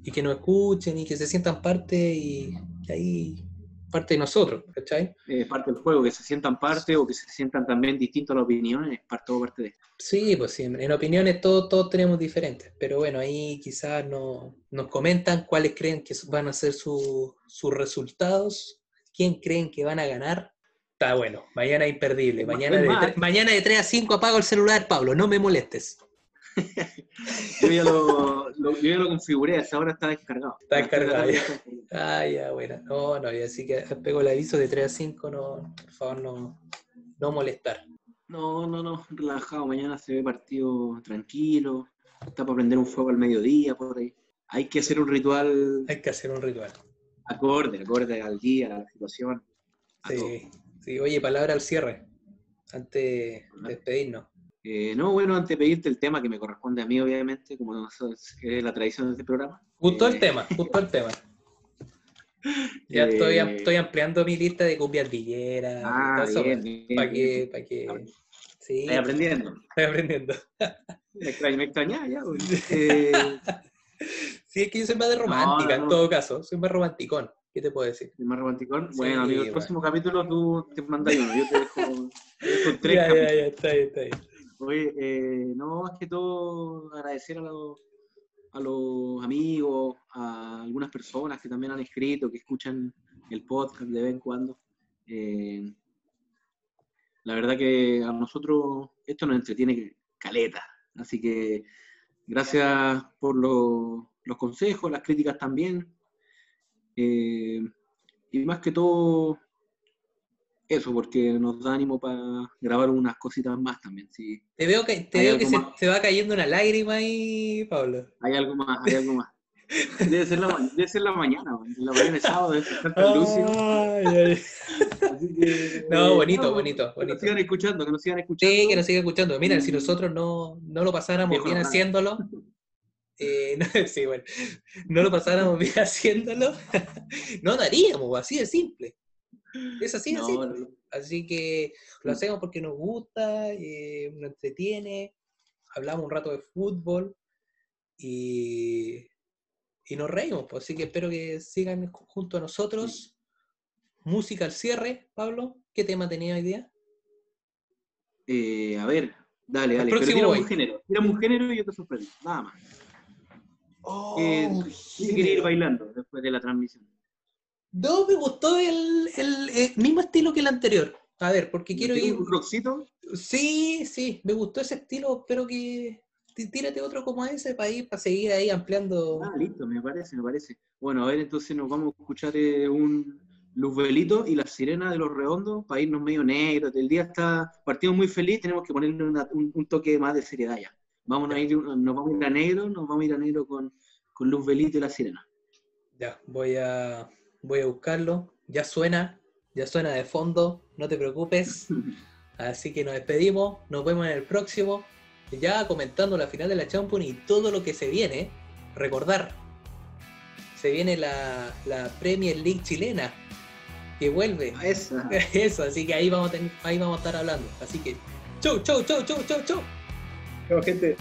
Y que nos escuchen y que se sientan parte y, ahí parte de nosotros, ¿cachai? Es parte del juego, que se sientan parte o que se sientan también distintas las opiniones, es parte, todo parte de esto. Sí, pues sí, en opiniones todos, todos tenemos diferentes, pero bueno, ahí quizás no, nos comentan cuáles creen que van a ser su- sus resultados, quién creen que van a ganar. Está bueno, mañana imperdible, mañana de, más. mañana de 3 a 5 apago el celular, Pablo, no me molestes. Yo ya lo, lo- yo ya lo configuré, hasta ahora está descargado. Está descargado, descargado. Ah, ya, bueno. No, no, y así que pego el aviso de 3 a 5, no, por favor, no, no molestar. No, no, no, relajado. Mañana se ve partido tranquilo. Está para prender un fuego al mediodía, por ahí. Hay que hacer un ritual Hay que hacer un ritual. acorde, acorde al día, a la situación. a todo. Sí. Oye, palabra al cierre, antes de despedirnos. Eh, no, bueno, antes de pedirte el tema que me corresponde a mí, obviamente, como es la tradición de este programa. Justo el Eh, tema, justo el tema. Ya Eh, estoy, am- estoy ampliando mi lista de cumbias villeras. Ah, bien, bien, Para que, para que. Sí, Estoy aprendiendo. estoy aprendiendo. Me extraña, me extraña ya. Eh, Sí, es que yo soy más de romántica, No, en todo caso. Soy más romanticón. ¿Qué te puedo decir? el más romanticón. Sí, Bueno, amigo, el bueno. próximo capítulo tú te mandas uno. Yo te dejo, te dejo tres Ya, ya, capítulos. ya, está bien, está bien. Oye, eh, no, más que todo agradecer a los, a los amigos, a algunas personas que también han escrito, que escuchan el podcast de vez en cuando. Eh, la verdad que a nosotros esto nos entretiene caleta. Así que gracias por lo- los consejos, las críticas también. Eh, y más que todo, eso, porque nos da ánimo para grabar unas cositas más también. Si Te veo que, te veo que se te va cayendo una lágrima ahí, Pablo. hay algo más, hay algo más. Debe ser la, debe ser la mañana, la mañana de sábado, debe estar tan lúcido. Que, No, eh, bonito, no, bonito, Que bonito. nos sigan escuchando, que nos sigan escuchando. Sí, que nos siga escuchando. Mira, si Mm. nosotros no, no lo pasáramos bien haciéndolo, eh, no, sí, bueno, no lo pasáramos bien haciéndolo, no lo haríamos, así de simple. Es así de No, simple. no. Así que lo hacemos porque nos gusta, eh, nos entretiene, hablamos un rato de fútbol y, y nos reímos. pues. Así que espero que sigan ju- junto a nosotros. Música al cierre, Pablo. ¿Qué tema tenía hoy día? Eh, a ver, dale, El dale. Pero próximo voy. un género. Tírame un género y yo te sorprendo. Nada más. Oh, Eh, Sí, quería ir bailando después de la transmisión. No, me gustó el, el, eh, mismo estilo que el anterior. A ver, porque quiero ¿Tienes ir. un rockcito? Sí, sí, me gustó ese estilo. Espero que tí- tírate otro como ese para ir, para seguir ahí ampliando. Ah, listo, me parece, me parece. Bueno, a ver, entonces nos vamos a escuchar eh, un Luzbelito y la sirena de los redondos para irnos medio negros. El día está, partimos muy feliz, tenemos que ponerle una- un, un toque más de seriedad ya. Vamos a ir, nos vamos a ir a negro, nos vamos a ir a negro con, con Luzbelito y la sirena. Ya, voy a, voy a buscarlo. Ya suena, ya suena de fondo, no te preocupes. Así que nos despedimos, nos vemos en el próximo. Ya comentando la final de la Champions y todo lo que se viene. Recordar, se viene la, la Premier League chilena, que vuelve. A esa. Eso, así que ahí vamos a, tener- ahí vamos a estar hablando. Así que, chau, chau, chau, chau, chau, chau. Chao, gente.